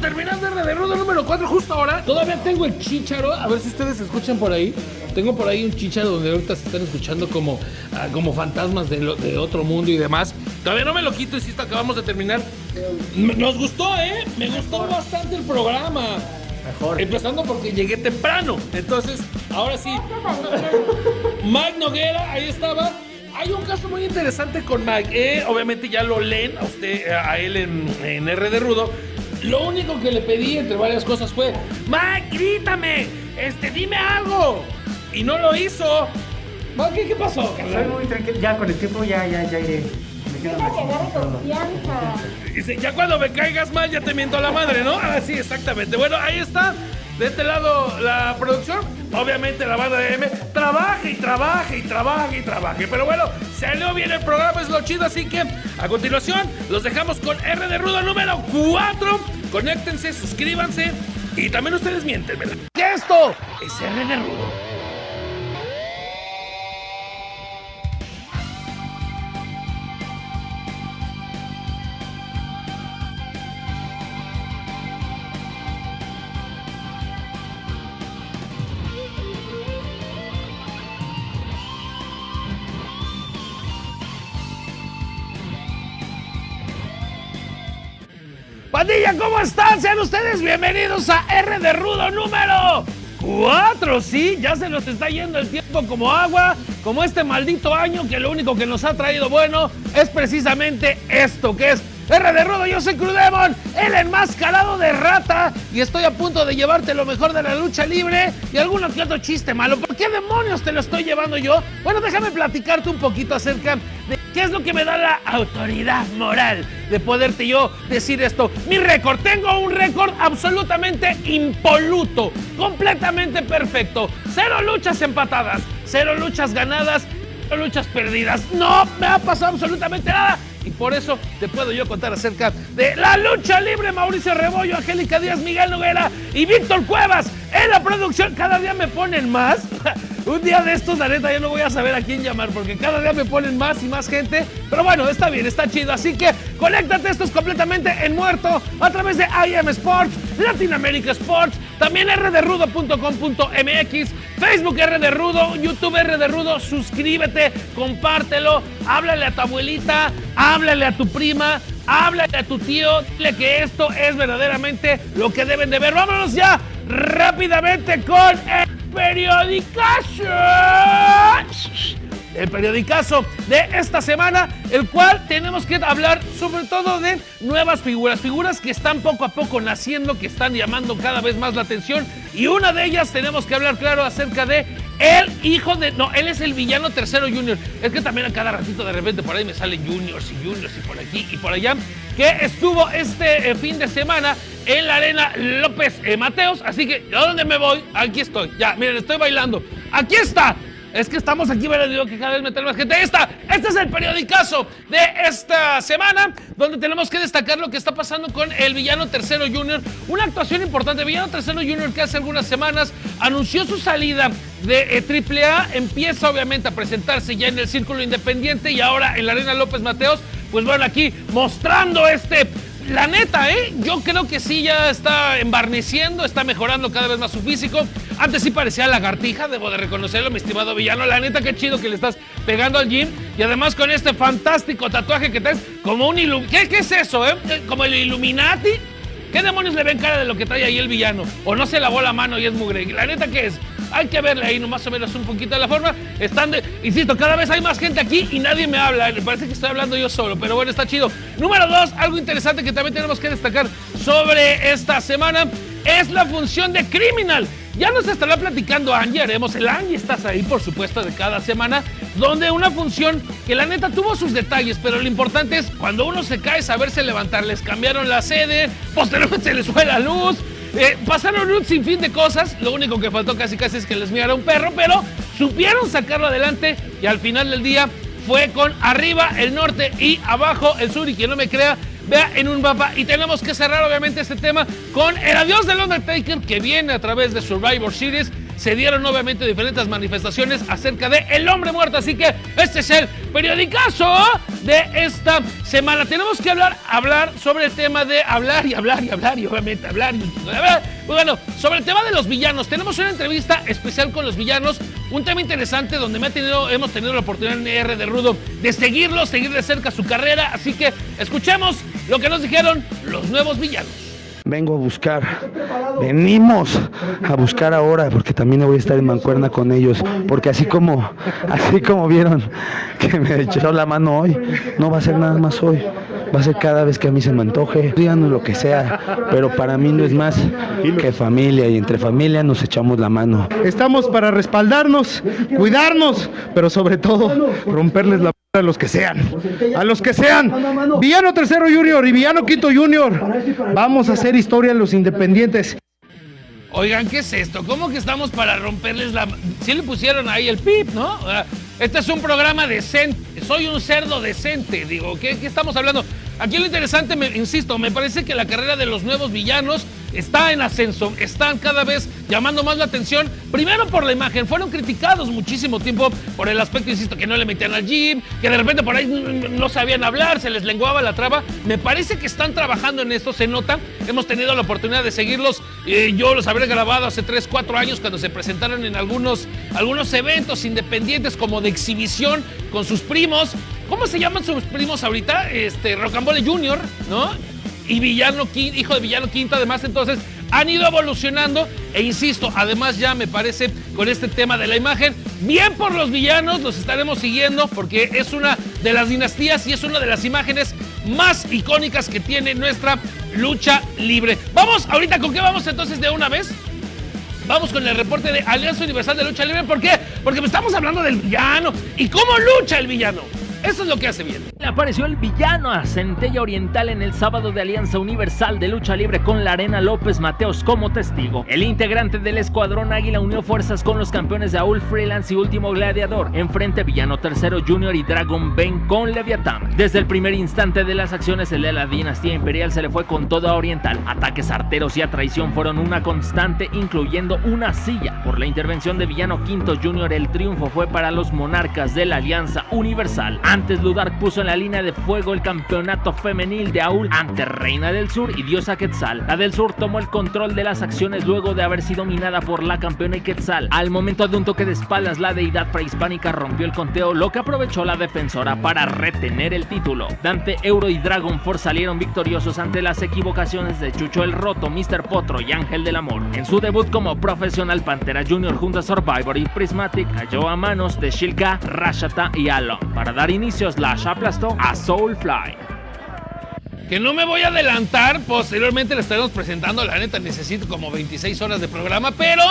terminando R de Rudo número 4 justo ahora. Todavía tengo el chicharo, a ver si ustedes escuchan por ahí. Tengo por ahí un chicharo donde ahorita se están escuchando como, ah, como fantasmas de, lo- de otro mundo y demás. Todavía no me lo quito, insisto, acabamos de terminar. Nos gustó, ¿eh? Me gustó bastante el programa. Mejor. Empezando porque llegué temprano. Entonces, ahora sí. Mike Noguera, ahí estaba. Hay un caso muy interesante con Mike. eh, obviamente ya lo leen a usted, a él en, en R de Rudo. Lo único que le pedí, entre varias cosas, fue: Mike, grítame, este, dime algo. Y no lo hizo. Mike, ¿qué, qué pasó, Soy muy tranquilo. Ya con el tiempo ya, ya, ya iré. Me quedo Deja que agarre más solo. confianza. Dice, ya cuando me caigas mal ya te miento a la madre, ¿no? Ah, sí, exactamente. Bueno, ahí está. De este lado la producción. Obviamente la banda de M trabaje y trabaje y trabaje y trabaje. Pero bueno, salió bien el programa, es lo chido. Así que a continuación los dejamos con R de Rudo número 4. Conéctense, suscríbanse y también ustedes miéntenmela. Esto es R de Rudo. Pandilla, ¿cómo están? Sean ustedes bienvenidos a R de Rudo número 4. Sí, ya se nos está yendo el tiempo como agua, como este maldito año que lo único que nos ha traído bueno es precisamente esto, que es R de Rudo. Yo soy Crudemon, el enmascarado de rata, y estoy a punto de llevarte lo mejor de la lucha libre y alguno que otro chiste malo. ¿Por qué demonios te lo estoy llevando yo? Bueno, déjame platicarte un poquito acerca de qué es lo que me da la autoridad moral de poderte yo decir esto. Mi récord, tengo un récord absolutamente impoluto, completamente perfecto. Cero luchas empatadas, cero luchas ganadas, cero luchas perdidas. No me ha pasado absolutamente nada. Y por eso te puedo yo contar acerca de la lucha libre. Mauricio Rebollo, Angélica Díaz, Miguel Noguera y Víctor Cuevas en la producción. Cada día me ponen más. Un día de estos, la neta, yo no voy a saber a quién llamar porque cada día me ponen más y más gente. Pero bueno, está bien, está chido. Así que conéctate, esto es completamente en muerto a través de IM Sports, Latinoamérica Sports, también rderrudo.com.mx, Facebook R Rudo, YouTube R Rudo. Suscríbete, compártelo, háblale a tu abuelita, háblale a tu prima, háblale a tu tío, dile que esto es verdaderamente lo que deben de ver. Vámonos ya rápidamente con el periodicazo. El periodicazo de esta semana, el cual tenemos que hablar sobre todo de nuevas figuras, figuras que están poco a poco naciendo, que están llamando cada vez más la atención. Y una de ellas tenemos que hablar, claro, acerca de el hijo de. No, él es el villano tercero junior. Es que también a cada ratito de repente por ahí me salen juniors y juniors y por aquí y por allá. Que estuvo este eh, fin de semana en la arena López eh, Mateos. Así que, ¿a dónde me voy? Aquí estoy. Ya, miren, estoy bailando. Aquí está. Es que estamos aquí, ¿verdad? Digo que cada vez meter más gente. Esta, este es el periodicazo de esta semana, donde tenemos que destacar lo que está pasando con el villano Tercero Junior. Una actuación importante. Villano Tercero Junior que hace algunas semanas anunció su salida de eh, AAA. Empieza obviamente a presentarse ya en el Círculo Independiente y ahora en la Arena López Mateos. Pues bueno, aquí mostrando este la neta, ¿eh? Yo creo que sí ya está embarneciendo, está mejorando cada vez más su físico. Antes sí parecía lagartija, debo de reconocerlo, mi estimado villano. La neta, qué chido que le estás pegando al gym. Y además con este fantástico tatuaje que traes, como un ilum... ¿Qué, ¿Qué es eso, eh? ¿Como el Illuminati? ¿Qué demonios le ven cara de lo que trae ahí el villano? ¿O no se lavó la mano y es mugre? La neta, ¿qué es? Hay que verle ahí, más o menos un poquito de la forma. Están de, insisto, cada vez hay más gente aquí y nadie me habla. Me parece que estoy hablando yo solo, pero bueno, está chido. Número dos, algo interesante que también tenemos que destacar sobre esta semana es la función de Criminal. Ya nos estará platicando Angie, haremos el Angie, estás ahí, por supuesto, de cada semana, donde una función que la neta tuvo sus detalles, pero lo importante es cuando uno se cae, saberse levantar. Les cambiaron la sede, posteriormente se les fue la luz, eh, pasaron un sinfín de cosas. Lo único que faltó casi casi es que les mirara un perro, pero supieron sacarlo adelante y al final del día fue con arriba el norte y abajo el sur. Y quien no me crea, vea en un mapa. Y tenemos que cerrar obviamente este tema con el adiós del Undertaker que viene a través de Survivor Series. Se dieron obviamente diferentes manifestaciones acerca de El Hombre Muerto. Así que este es el periodicazo de esta semana. Tenemos que hablar, hablar sobre el tema de hablar y hablar y hablar y obviamente hablar y hablar. Bueno, sobre el tema de los villanos. Tenemos una entrevista especial con los villanos. Un tema interesante donde hemos tenido la oportunidad en R de Rudo de seguirlo, seguir de cerca su carrera. Así que escuchemos lo que nos dijeron los nuevos villanos. Vengo a buscar, venimos a buscar ahora, porque también voy a estar en mancuerna con ellos, porque así como, así como vieron que me echó la mano hoy, no va a ser nada más hoy, va a ser cada vez que a mí se me antoje, díganos lo que sea, pero para mí no es más que familia y entre familia nos echamos la mano. Estamos para respaldarnos, cuidarnos, pero sobre todo romperles la a los que sean, a los que sean. Villano Tercero Junior y Villano Quinto Junior. Vamos a hacer historia en los independientes. Oigan, ¿qué es esto? ¿Cómo que estamos para romperles la... Si le pusieron ahí el pip, ¿no? Este es un programa decente. Soy un cerdo decente, digo. ¿Qué, qué estamos hablando? Aquí lo interesante, me, insisto, me parece que la carrera de los nuevos villanos está en ascenso, están cada vez llamando más la atención. Primero por la imagen, fueron criticados muchísimo tiempo por el aspecto, insisto, que no le metían al gym, que de repente por ahí no sabían hablar, se les lenguaba la traba. Me parece que están trabajando en esto, se nota. Hemos tenido la oportunidad de seguirlos. Eh, yo los habré grabado hace 3, 4 años cuando se presentaron en algunos, algunos eventos independientes como de exhibición con sus primos. ¿Cómo se llaman sus primos ahorita? Este, Rocambole Jr., ¿no? Y Villano hijo de Villano Quinto, además, entonces han ido evolucionando. E insisto, además ya me parece con este tema de la imagen, bien por los villanos, los estaremos siguiendo porque es una de las dinastías y es una de las imágenes más icónicas que tiene nuestra lucha libre. Vamos, ahorita con qué vamos entonces de una vez. Vamos con el reporte de Alianza Universal de Lucha Libre. ¿Por qué? Porque estamos hablando del villano. ¿Y cómo lucha el villano? Eso es lo que hace bien. Apareció el villano a Centella Oriental en el sábado de Alianza Universal de Lucha Libre con la Arena López Mateos como testigo. El integrante del Escuadrón Águila unió fuerzas con los campeones de Aul Freelance y Último Gladiador. Enfrente Villano Tercero Junior y Dragon Ben con Leviatán. Desde el primer instante de las acciones, el de la dinastía imperial se le fue con toda Oriental. Ataques arteros y a traición fueron una constante, incluyendo una silla. Por la intervención de Villano Quinto Junior, el triunfo fue para los monarcas de la Alianza Universal. Antes Ludark puso en la línea de fuego el campeonato femenil de Aul ante Reina del Sur y Diosa Quetzal. La del Sur tomó el control de las acciones luego de haber sido minada por la campeona y Quetzal. Al momento de un toque de espaldas, la deidad prehispánica rompió el conteo, lo que aprovechó la defensora para retener el título. Dante, Euro y Dragon Force salieron victoriosos ante las equivocaciones de Chucho el Roto, Mr. Potro y Ángel del Amor. En su debut como profesional, Pantera Junior junto a Survivor y Prismatic cayó a manos de Shilka, Rashata y Alon para dar inicio Slash aplastó a Soulfly. Que no me voy a adelantar, posteriormente le estaremos presentando, la neta necesito como 26 horas de programa, pero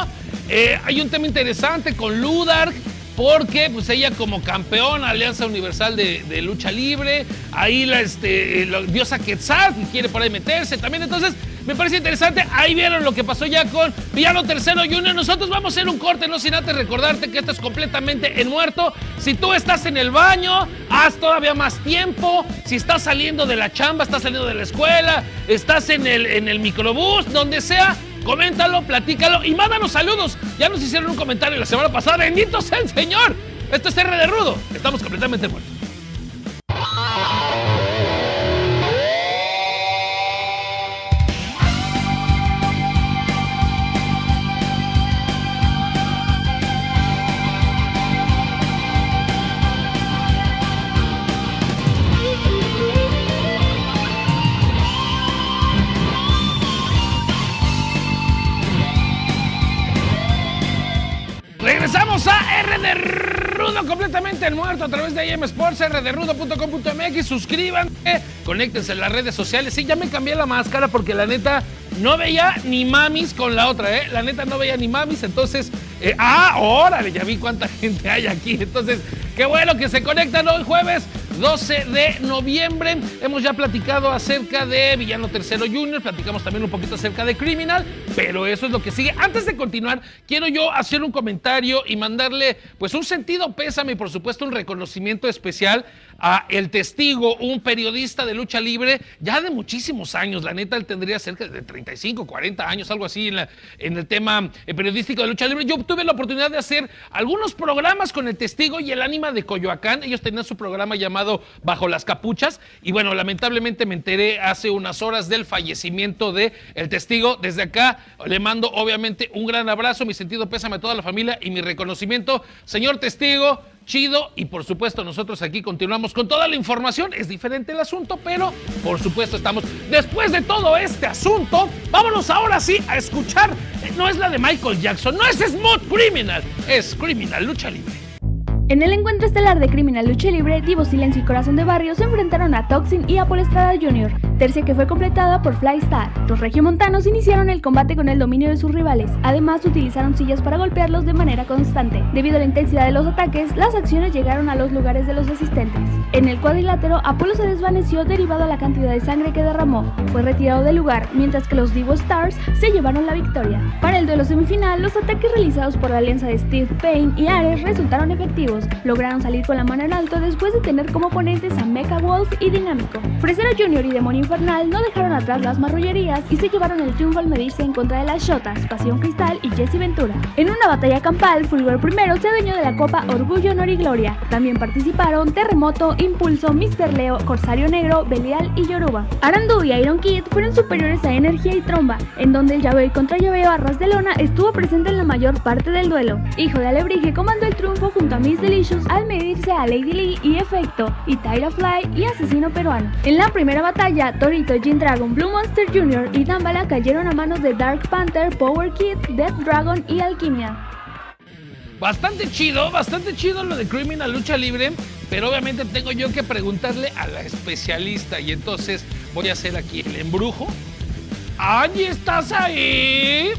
eh, hay un tema interesante con Ludark, porque pues ella como campeona Alianza Universal de, Lucha Libre, ahí la, este, la diosa Quetzal que quiere por ahí meterse también, entonces me parece interesante. Ahí vieron lo que pasó ya con Villano Tercero Junior. Nosotros vamos a hacer un corte, no sin antes recordarte que esto es completamente en muerto. Si tú estás en el baño, haz todavía más tiempo. Si estás saliendo de la chamba, estás saliendo de la escuela, estás en el, en el microbús, donde sea, coméntalo, platícalo y mándanos saludos. Ya nos hicieron un comentario la semana pasada. Bendito sea el Señor. Esto es R de Rudo. Estamos completamente muertos. A R de Rudo completamente muerto a través de IM Sports, rderudo.com.mx. Suscríbanse, conéctense en las redes sociales. Sí, ya me cambié la máscara porque la neta no veía ni mamis con la otra, ¿eh? La neta no veía ni mamis, entonces. Eh, ¡Ah! ¡Órale! Ya vi cuánta gente hay aquí. Entonces, qué bueno que se conectan hoy jueves 12 de noviembre. Hemos ya platicado acerca de Villano Tercero Junior, platicamos también un poquito acerca de Criminal, pero eso es lo que sigue. Antes de continuar, quiero yo hacer un comentario y mandarle pues un sentido pésame y por supuesto un reconocimiento especial a El Testigo, un periodista de lucha libre ya de muchísimos años. La neta, él tendría cerca de 35, 40 años, algo así en, el tema eh, periodístico de lucha libre. Yo tuve la oportunidad de hacer algunos programas con El Testigo y el Ánima de Coyoacán. Ellos tenían su programa llamado Bajo las Capuchas. Y bueno, lamentablemente me enteré hace unas horas del fallecimiento de El Testigo. Desde acá le mando obviamente un gran abrazo, mi sentido pésame a toda la familia y mi reconocimiento. Señor Testigo, chido y por supuesto nosotros aquí continuamos con toda la información. Es diferente el asunto, pero por supuesto estamos después de todo este asunto. Vámonos ahora sí a escuchar. eh, No es la de Michael Jackson, no es Smooth Criminal, es Criminal Lucha Libre. En el encuentro estelar de Criminal Lucha Libre, Divo Silencio y Corazón de Barrio se enfrentaron a Toxin y a Paul Estrada Jr., tercia que fue completada por Flystar. Los regiomontanos iniciaron el combate con el dominio de sus rivales, además utilizaron sillas para golpearlos de manera constante. Debido a la intensidad de los ataques, las acciones llegaron a los lugares de los asistentes. En el cuadrilátero, Apolo se desvaneció derivado a la cantidad de sangre que derramó. Fue retirado del lugar, mientras que los Divo Stars se llevaron la victoria. Para el duelo semifinal, los ataques realizados por la alianza de Steve Payne y Ares resultaron efectivos. Lograron salir con la mano en alto después de tener como oponentes a Mecha Wolf y Dinámico. Fresero Jr. y Demonio No dejaron atrás las marrullerías y se llevaron el triunfo al medirse en contra de las Shotas, Pasión Cristal y Jesse Ventura. En una batalla campal, Fulgor I se adueñó de la Copa Orgullo, Honor y Gloria. También participaron Terremoto, Impulso, Mr. Leo, Corsario Negro, Belial y Yoruba. Arandu y Iron Kid fueron superiores a Energía y Tromba, en donde el llaveo contra llaveo a ras de lona estuvo presente en la mayor parte del duelo. Hijo de Alebrije comandó el triunfo junto a Miss Delicious al medirse a Lady Lee y Efecto, y Tyra Fly y Asesino Peruano. En la primera batalla, Torito, Jin Dragon, Blue Monster Jr. y Dambala cayeron a manos de Dark Panther, Power Kid, Death Dragon y Alquimia. Bastante chido, bastante chido lo de Criminal Lucha Libre, pero obviamente tengo yo que preguntarle a la especialista y entonces voy a hacer aquí el embrujo. ¡Ay, estás ahí!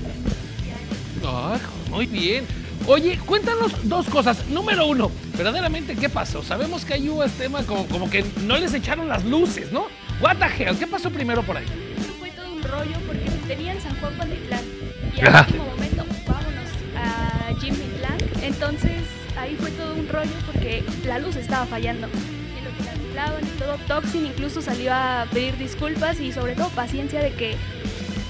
Ay, muy bien. Oye, cuéntanos dos cosas. Número uno, verdaderamente, ¿qué pasó? Sabemos que ahí hubo este tema como, como que no les echaron las luces, ¿no? What the hell? ¿Qué pasó primero por ahí? Eso fue todo un rollo porque tenían San Juan Pantitlán y al último momento vámonos a Jimmy Blanc. Entonces ahí fue todo un rollo porque la luz estaba fallando. Y lo que la y todo, Toxin incluso salió a pedir disculpas y sobre todo paciencia de que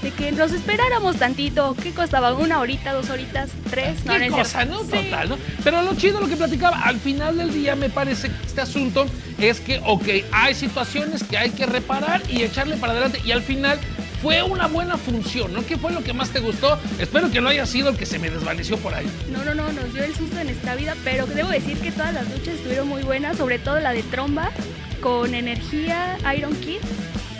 de que nos esperáramos tantito. ¿Qué costaba? ¿Una horita, dos horitas, tres? No, ¿Qué no cosa, no? Sí. Total, ¿no? Pero lo chido, lo que platicaba, al final del día me parece que este asunto es que, ok, hay situaciones que hay que reparar y echarle para adelante y al final fue una buena función, ¿no? ¿Qué fue lo que más te gustó? Espero que no haya sido el que se me desvaneció por ahí. No, no, no, nos dio el susto en esta vida, pero debo decir que todas las luchas estuvieron muy buenas, sobre todo la de Tromba, con energía, Iron Kid.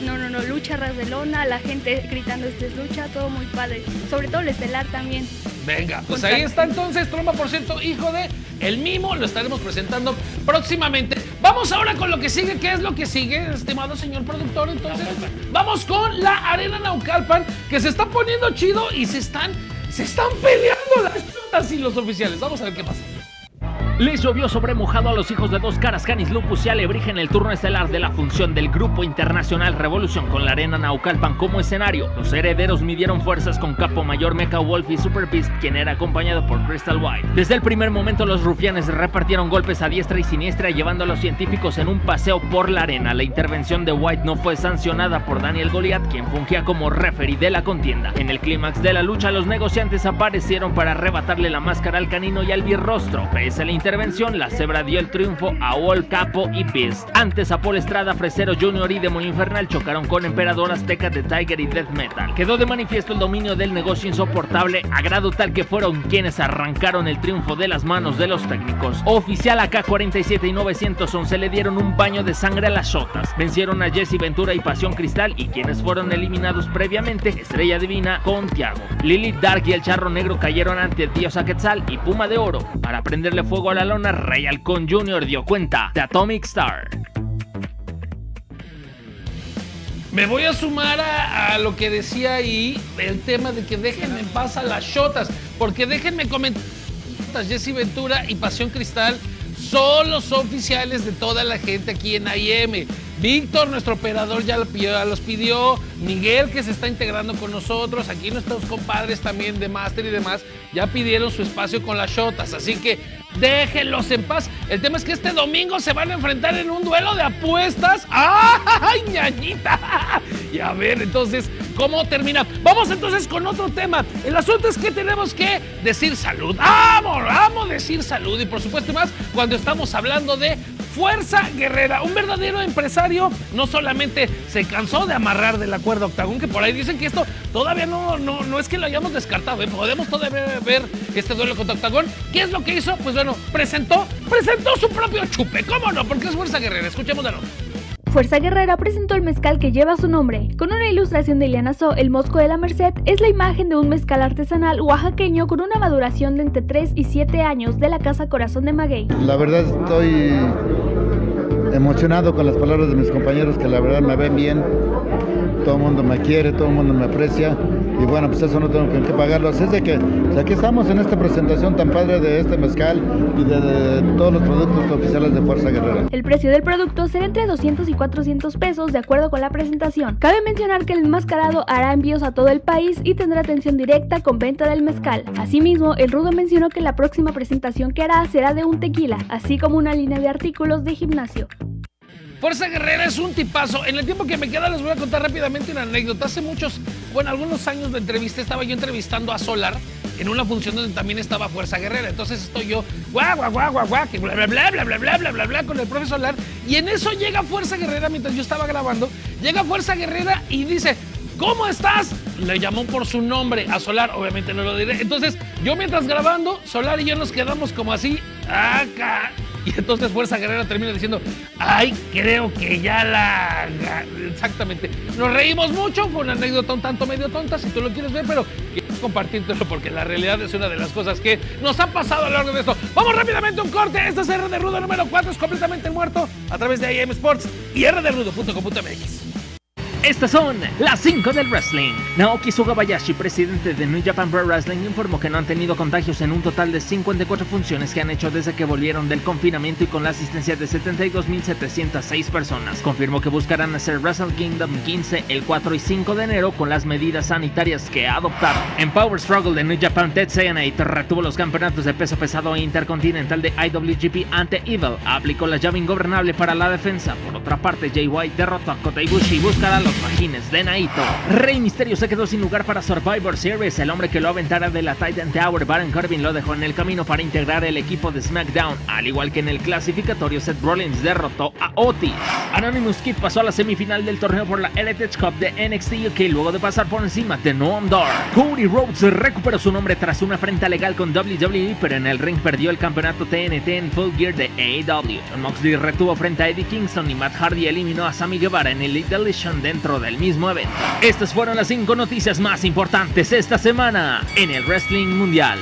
No, no, no, lucha ras de lona, la gente gritando esta es lucha, todo muy padre. Sobre todo el estelar también. Venga, pues ahí está entonces, Tromba, por cierto, hijo de El Mimo, lo estaremos presentando próximamente. Vamos ahora con lo que sigue, ¿qué es lo que sigue, estimado señor productor? Entonces, vamos con la Arena Naucalpan, que se está poniendo chido y se están, se están peleando las chutas y los oficiales. Vamos a ver qué pasa. Les llovió sobre mojado a los hijos de dos caras, Canis Lupus y Alebrije en el turno estelar de la función del Grupo Internacional Revolución con la arena Naucalpan como escenario. Los herederos midieron fuerzas con Capo Mayor, Mecha Wolf y Super Beast, quien era acompañado por Crystal White. Desde el primer momento los rufianes repartieron golpes a diestra y siniestra llevando a los científicos en un paseo por la arena. La intervención de White no fue sancionada por Daniel Goliath, quien fungía como referee de la contienda. En el clímax de la lucha los negociantes aparecieron para arrebatarle la máscara al canino y al birrostro. Pese a la intervención, la cebra dio el triunfo a Wall Capo y Beast. Antes, Apolo Estrada, Fresero Jr. y Demonio Infernal chocaron con Emperador Azteca de Tiger y Death Metal. Quedó de manifiesto el dominio del negocio insoportable, a grado tal que fueron quienes arrancaron el triunfo de las manos de los técnicos. Oficial AK-47 y 911 le dieron un baño de sangre a las shotas. Vencieron a Jesse Ventura y Pasión Cristal y quienes fueron eliminados previamente, Estrella Divina con Tiago. Lilith Dark y el Charro Negro cayeron ante el Dios Quetzal y Puma de Oro. Para prenderle fuego a la lona, Rey Halcón Jr. dio cuenta de Atomic Star. Me voy a sumar a, lo que decía ahí, el tema de que déjenme en paz a las shotas, porque déjenme comentar, Jesse Ventura y Pasión Cristal son los oficiales de toda la gente aquí en IM. Víctor, nuestro operador, ya, los pidió. Miguel, que se está integrando con nosotros. Aquí nuestros compadres también de Master y demás, ya pidieron su espacio con las shotas. Así que déjenlos en paz. El tema es que este domingo se van a enfrentar en un duelo de apuestas. ¡Ay, ñañita! Y a ver, entonces, ¿cómo termina? Vamos entonces con otro tema. El asunto es que tenemos que decir salud. ¡Amo! ¡Amo decir salud! Y por supuesto más cuando estamos hablando de Fuerza Guerrera, un verdadero empresario, no solamente se cansó de amarrar de la cuerda octagón, que por ahí dicen que esto todavía no, no, no es que lo hayamos descartado, ¿eh? podemos todavía ver este duelo contra octagón. ¿Qué es lo que hizo? Pues bueno, presentó, presentó su propio chupe, ¿cómo no? Porque es Fuerza Guerrera, escuchemos de Fuerza Guerrera presentó el mezcal que lleva su nombre. Con una ilustración de Iliana So, el Mosco de la Merced es la imagen de un mezcal artesanal oaxaqueño con una maduración de entre 3 y 7 años de la Casa Corazón de Maguey. La verdad estoy emocionado con las palabras de mis compañeros que la verdad me ven bien. Todo el mundo me quiere, todo el mundo me aprecia y bueno, pues eso no tengo que pagarlo. Así es de que pues aquí estamos en esta presentación tan padre de este mezcal y de, todos los productos oficiales de Fuerza Guerrera. El precio del producto será entre 200 y 400 pesos de acuerdo con la presentación. Cabe mencionar que el enmascarado hará envíos a todo el país y tendrá atención directa con venta del mezcal. Asimismo, el Rudo mencionó que la próxima presentación que hará será de un tequila, así como una línea de artículos de gimnasio. Fuerza Guerrera es un tipazo. En el tiempo que me queda les voy a contar rápidamente una anécdota. Hace muchos, bueno, algunos años de entrevista estaba yo entrevistando a Solar en una función donde también estaba Fuerza Guerrera. Entonces estoy yo, guau, guau, guau, guau, guau, que bla, bla, bla, bla, bla, bla, bla, bla, bla, con el profe Solar. Y en eso llega Fuerza Guerrera mientras yo estaba grabando. Llega Fuerza Guerrera y dice, ¿cómo estás? Le llamó por su nombre a Solar, obviamente no lo diré. Entonces, yo mientras grabando, Solar y yo nos quedamos como así, acá. Y entonces Fuerza Guerrera termina diciendo, ay, creo que ya la... Exactamente. Nos reímos mucho, fue una anécdota un tanto medio tonta, si tú lo quieres ver, pero quiero compartírtelo porque la realidad es una de las cosas que nos ha pasado a lo largo de esto. Vamos rápidamente a un corte. Este es R de Rudo número 4, es completamente muerto a través de IM Sports y rderudo.com.mx. Estas son las 5 del wrestling. Naoki Sugabayashi, presidente de New Japan Pro Wrestling, informó que no han tenido contagios en un total de 54 funciones que han hecho desde que volvieron del confinamiento y con la asistencia de 72.706 personas. Confirmó que buscarán hacer Wrestle Kingdom 15 el 4 y 5 de enero con las medidas sanitarias que adoptaron. En Power Struggle de New Japan, Tetsuya Naito retuvo los campeonatos de peso pesado e intercontinental de IWGP ante Evil. Aplicó la llave ingobernable para la defensa. Por otra parte, Jay White derrotó a Kota Ibushi y buscará los Magines de Naito. Rey Misterio se quedó sin lugar para Survivor Series. El hombre que lo aventara de la Titan Tower, Baron Corbin, lo dejó en el camino para integrar el equipo de SmackDown. Al igual que en el clasificatorio, Seth Rollins derrotó a Otis. Anonymous Kid pasó a la semifinal del torneo por la Heritage Cup de NXT UK luego de pasar por encima de Noam Dar. Cody Rhodes recuperó su nombre tras una frente legal con WWE, pero en el ring perdió el campeonato TNT en Full Gear de AEW. Moxley retuvo frente a Eddie Kingston y Matt Hardy eliminó a Sammy Guevara en el Elite Deletion dentro del mismo evento. Estas fueron las 5 noticias más importantes esta semana en el Wrestling Mundial.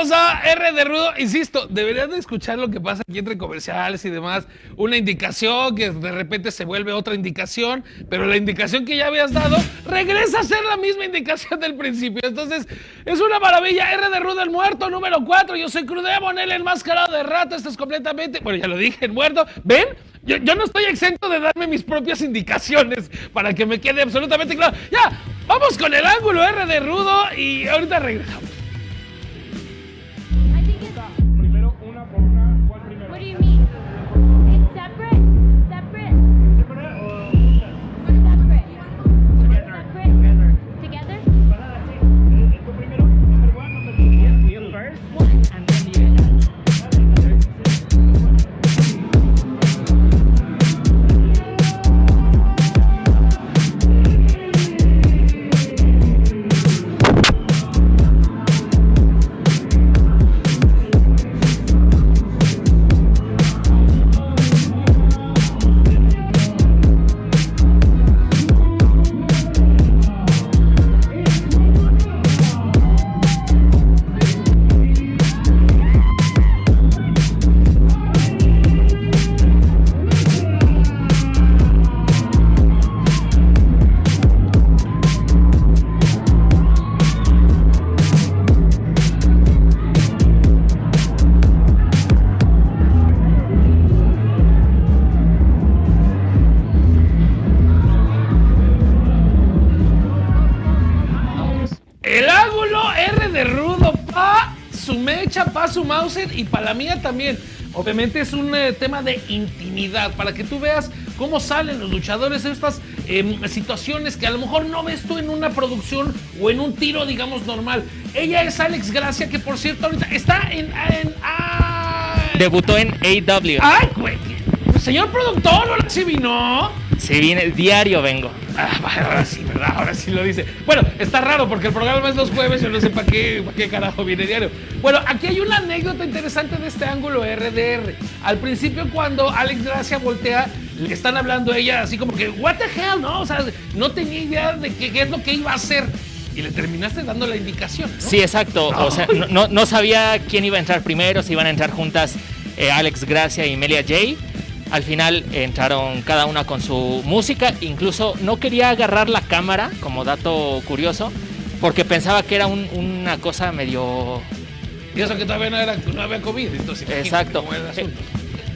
R de Rudo, insisto, deberían de escuchar lo que pasa aquí entre comerciales y demás. Una indicación que de repente se vuelve otra indicación, pero la indicación que ya habías dado regresa a ser la misma indicación del principio. Entonces, es una maravilla. R de Rudo, el muerto, número 4. Yo soy Crudemon, el enmascarado de rato. Esto es completamente, bueno, ya lo dije, el muerto. ¿Ven? Yo, yo, no estoy exento de darme mis propias indicaciones para que me quede absolutamente claro. Ya, vamos con el ángulo R de Rudo y ahorita regresamos. De rudo, pa su mecha, pa su Mauser y para la mía también. Obviamente es un eh, tema de intimidad, para que tú veas cómo salen los luchadores en estas em, situaciones que a lo mejor no ves tú en una producción o en un tiro, digamos, normal. Ella es Alex Gracia, que por cierto ahorita está en... en Debutó en AW. ¡Ay, güey! Señor productor, ahora sí vino. Se viene, diario vengo. Ah, ahora sí, ¿verdad? Ahora sí lo dice. Bueno, está raro porque el programa es los jueves, yo no sé para qué, qué carajo viene diario. Bueno, aquí hay una anécdota interesante de este ángulo RDR. Al principio, cuando Alex Gracia voltea, le están hablando a ella así como que, ¿What the hell? No, o sea, no tenía idea de qué, es lo que iba a hacer. Y le terminaste dando la indicación. ¿no? Sí, exacto. O sea, no, no, sabía quién iba a entrar primero, si iban a entrar juntas eh, Alex Gracia y Melia Jay al final entraron cada una con su música. Incluso no quería agarrar la cámara, como dato curioso, porque pensaba que era una cosa medio... Y eso que todavía no, era, no había COVID. Entonces, Exacto.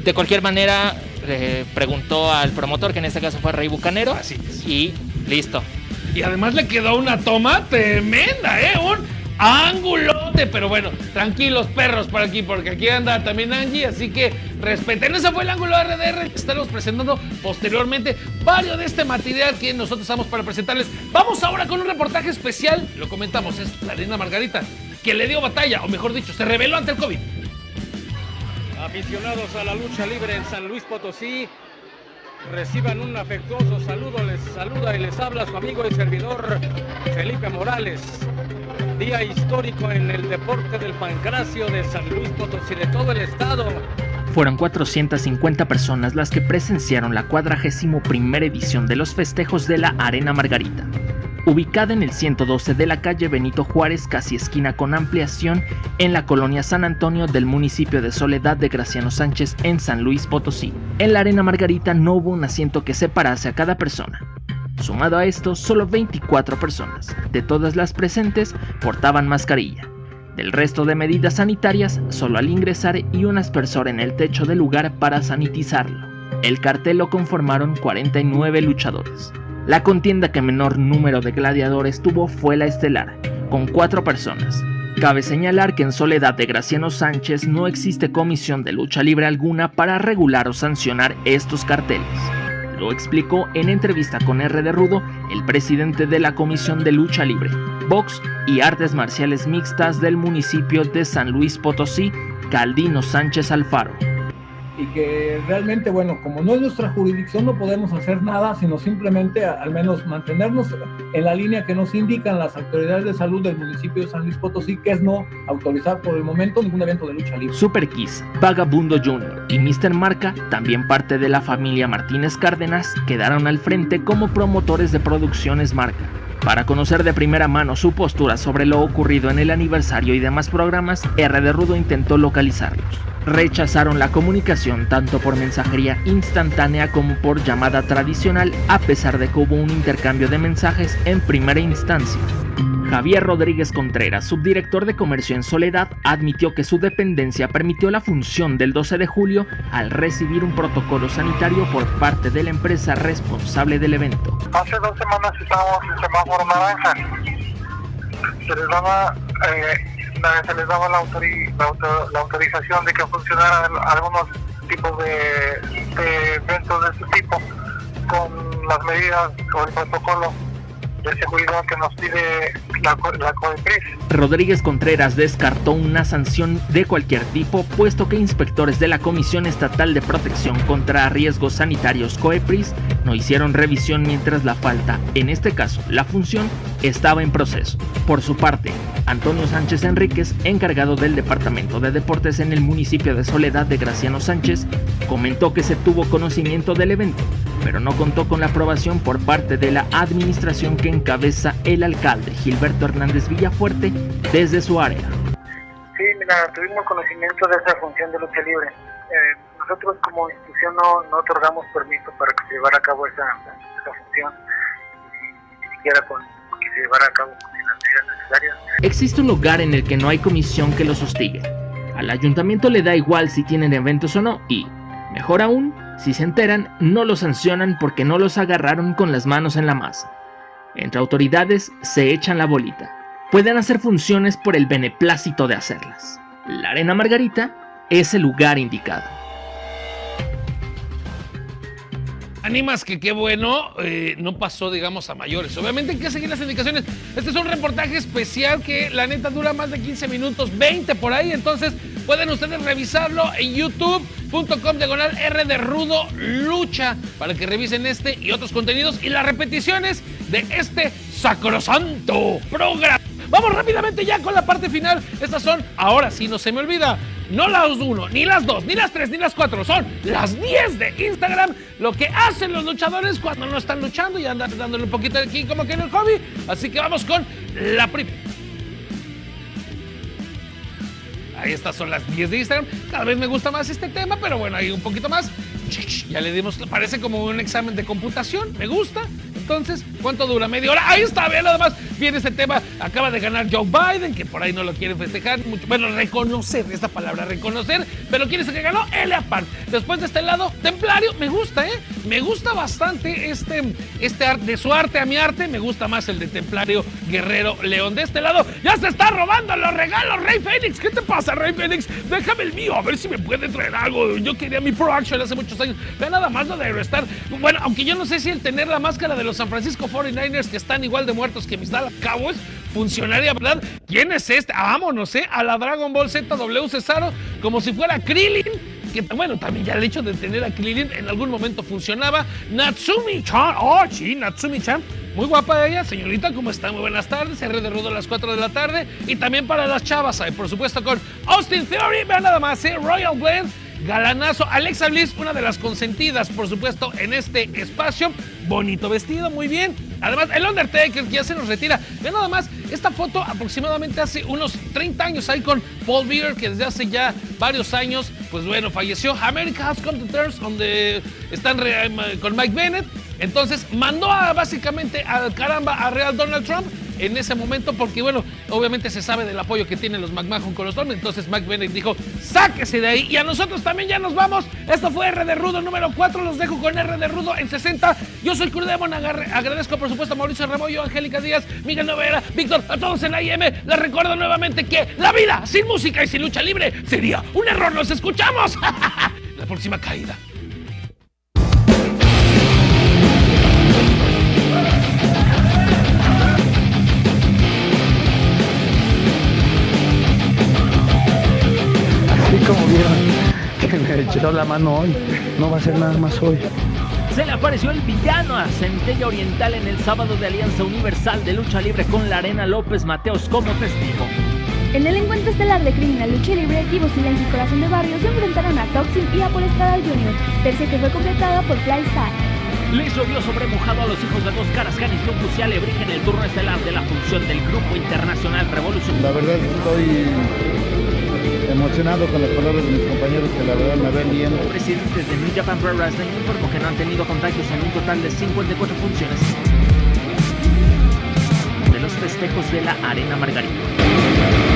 De cualquier manera, le preguntó al promotor, que en este caso fue Rey Bucanero, Así y listo. Y además le quedó una toma tremenda, ¿eh? Un Pero bueno, tranquilos perros por aquí, porque aquí anda también Angie, así que respeten. Ese fue el ángulo RDR que estamos presentando posteriormente varios de este material que nosotros estamos para presentarles. Vamos ahora con un reportaje especial, lo comentamos, es la reina Margarita, que le dio batalla, o mejor dicho, se reveló ante el COVID. Aficionados a la lucha libre en San Luis Potosí, reciban un afectuoso saludo. Les saluda y les habla su amigo y servidor Felipe Morales día histórico en el deporte del pancracio de San Luis Potosí, de todo el estado. Fueron 450 personas las que presenciaron la 41 edición de los festejos de la Arena Margarita. Ubicada en el 112 de la calle Benito Juárez, casi esquina con ampliación, en la colonia San Antonio del municipio de Soledad de Graciano Sánchez en San Luis Potosí. En la Arena Margarita no hubo un asiento que separase a cada persona. Sumado a esto, solo 24 personas de todas las presentes portaban mascarilla. Del resto de medidas sanitarias, solo al ingresar y un aspersor en el techo del lugar para sanitizarlo. El cartel lo conformaron 49 luchadores. La contienda que menor número de gladiadores tuvo fue la estelar, con 4 personas. Cabe señalar que en Soledad de Graciano Sánchez no existe comisión de lucha libre alguna para regular o sancionar estos carteles. Lo explicó en entrevista con R. de Rudo el presidente de la Comisión de Lucha Libre, Box y Artes Marciales Mixtas del municipio de San Luis Potosí, Caldino Sánchez Alfaro y que realmente, bueno, como no es nuestra jurisdicción, no podemos hacer nada, sino simplemente al menos mantenernos en la línea que nos indican las autoridades de salud del municipio de San Luis Potosí, que es no autorizar por el momento ningún evento de lucha libre. Super Kiss, Vagabundo Jr. y Mr. Marca, también parte de la familia Martínez Cárdenas, quedaron al frente como promotores de producciones Marca. Para conocer de primera mano su postura sobre lo ocurrido en el aniversario y demás programas, R. de Rudo intentó localizarlos rechazaron la comunicación tanto por mensajería instantánea como por llamada tradicional a pesar de que hubo un intercambio de mensajes en primera instancia. Javier Rodríguez Contreras, subdirector de comercio en Soledad, admitió que su dependencia permitió la función del 12 de julio al recibir un protocolo sanitario por parte de la empresa responsable del evento. Hace dos semanas estábamos en semáforo naranja. Se les daba eh, se les daba la, autorización de que funcionaran algunos tipos de, eventos de este tipo con las medidas o el protocolo que nos pide la, la Rodríguez Contreras descartó una sanción de cualquier tipo, puesto que inspectores de la Comisión Estatal de Protección contra Riesgos Sanitarios COEPRIS no hicieron revisión mientras la falta, en este caso la función, estaba en proceso. Por su parte, Antonio Sánchez Enríquez, encargado del Departamento de Deportes en el municipio de Soledad de Graciano Sánchez, comentó que se tuvo conocimiento del evento, pero no contó con la aprobación por parte de la administración que encabeza el alcalde Gilberto Hernández Villafuerte desde su área. Sí, mira, tuvimos conocimiento de esa función de lucha libre. Eh, nosotros como institución no, otorgamos permiso para que se llevara a cabo esa, función, ni, siquiera con que se llevara a cabo con las medidas necesarias. Existe un lugar en el que no hay comisión que lo sostigue. Al ayuntamiento le da igual si tienen eventos o no y, mejor aún, si se enteran, no los sancionan porque no los agarraron con las manos en la masa. Entre autoridades se echan la bolita. pueden hacer funciones por el beneplácito de hacerlas. La Arena Margarita es el lugar indicado. Animas que qué bueno, eh, no pasó, digamos, a mayores. Obviamente hay que seguir las indicaciones. Este es un reportaje especial que la neta dura más de 15 minutos, 20 por ahí. Entonces pueden ustedes revisarlo en youtube.com diagonal R de Rudo Lucha para que revisen este y otros contenidos y las repeticiones de este sacrosanto programa. Vamos rápidamente ya con la parte final. Estas son, ahora sí no se me olvida, no las 1, ni las 2, ni las 3, ni las 4, son las 10 de Instagram. Lo que hacen los luchadores cuando no están luchando y andan dándole un poquito aquí como que en el hobby. Así que vamos con la primera. Ahí estas son las 10 de Instagram. Cada vez me gusta más este tema, pero bueno, hay un poquito más. Ya le dimos, parece como un examen de computación. Me gusta. Entonces, ¿cuánto dura? ¿Media hora? Ahí está, vean nada más. Viene este tema. Acaba de ganar Joe Biden, que por ahí no lo quiere festejar. Bueno, reconocer, esta palabra, reconocer. Pero ¿quién es el que ganó? Elia Park. Después de este lado, Templario, me gusta, ¿eh? Me gusta bastante este, este arte, de su arte a mi arte. Me gusta más el de Templario Guerrero León. De este lado, ya se está robando los regalos, Rey Fénix. ¿Qué te pasa, Rey Fénix? Déjame el mío, a ver si me puede traer algo. Yo quería mi Pro Action hace muchos años. Vean nada más lo de estar. Bueno, aunque yo no sé si el tener la máscara de los San Francisco 49ers que están igual de muertos que mis Dallas Cowboys funcionaría, ¿verdad? ¿Quién es este? Vámonos, ¿eh? A la Dragon Ball ZW Cesaro como si fuera Krillin. Que, bueno, también ya el hecho de tener a Krillin en algún momento funcionaba. Natsumi-chan, oh, sí, Natsumi-chan. Muy guapa ella, señorita, ¿cómo está? Muy buenas tardes, R de Rudo a las 4 de la tarde. Y también para las chavas, ¿eh? por supuesto con Austin Theory, vean nada más, ¿eh? Royal Blade galanazo. Alexa Bliss, una de las consentidas, por supuesto, en este espacio. Bonito vestido, muy bien. Además, el Undertaker ya se nos retira. Ve nada más, esta foto aproximadamente hace unos 30 años ahí con Paul Bearer, que desde hace ya varios años, pues bueno, falleció. America has come to terms, donde están con Mike Bennett. Entonces mandó a, básicamente al caramba a Real Donald Trump en ese momento, porque bueno, obviamente se sabe del apoyo que tienen los McMahon con los Storm. Entonces Mike Bennett dijo, sáquese de ahí. Y a nosotros también ya nos vamos. Esto fue R de Rudo número 4. Los dejo con R de Rudo en 60. Yo soy Crudemon. Agradezco por supuesto a Mauricio Rebollo, Angélica Díaz, Miguel Novera, Víctor, a todos en la IM. Les recuerdo nuevamente que la vida sin música y sin lucha libre sería un error. Nos escuchamos. la próxima caída. La mano hoy. No va a ser nada más hoy. Se le apareció el villano a Centella Oriental en el sábado de Alianza Universal de Lucha Libre con la Arena López Mateos como testigo. En el encuentro estelar de Criminal Lucha Libre, Divo Silencio y Corazón de Barrio se enfrentaron a Toxin y a Paul Estrada Jr., tercia que fue completada por Flystar. Le llovió sobre mojado a los hijos de dos caras, Canis Lucas y Alebrije en el turno estelar de la función del Grupo Internacional Revolución. La verdad estoy emocionado con las palabras de mis compañeros que la verdad me ven bien. Presidentes de New Japan Pro Wrestling informó que no han tenido contagios en un total de 54 funciones de los festejos de la Arena Margarita.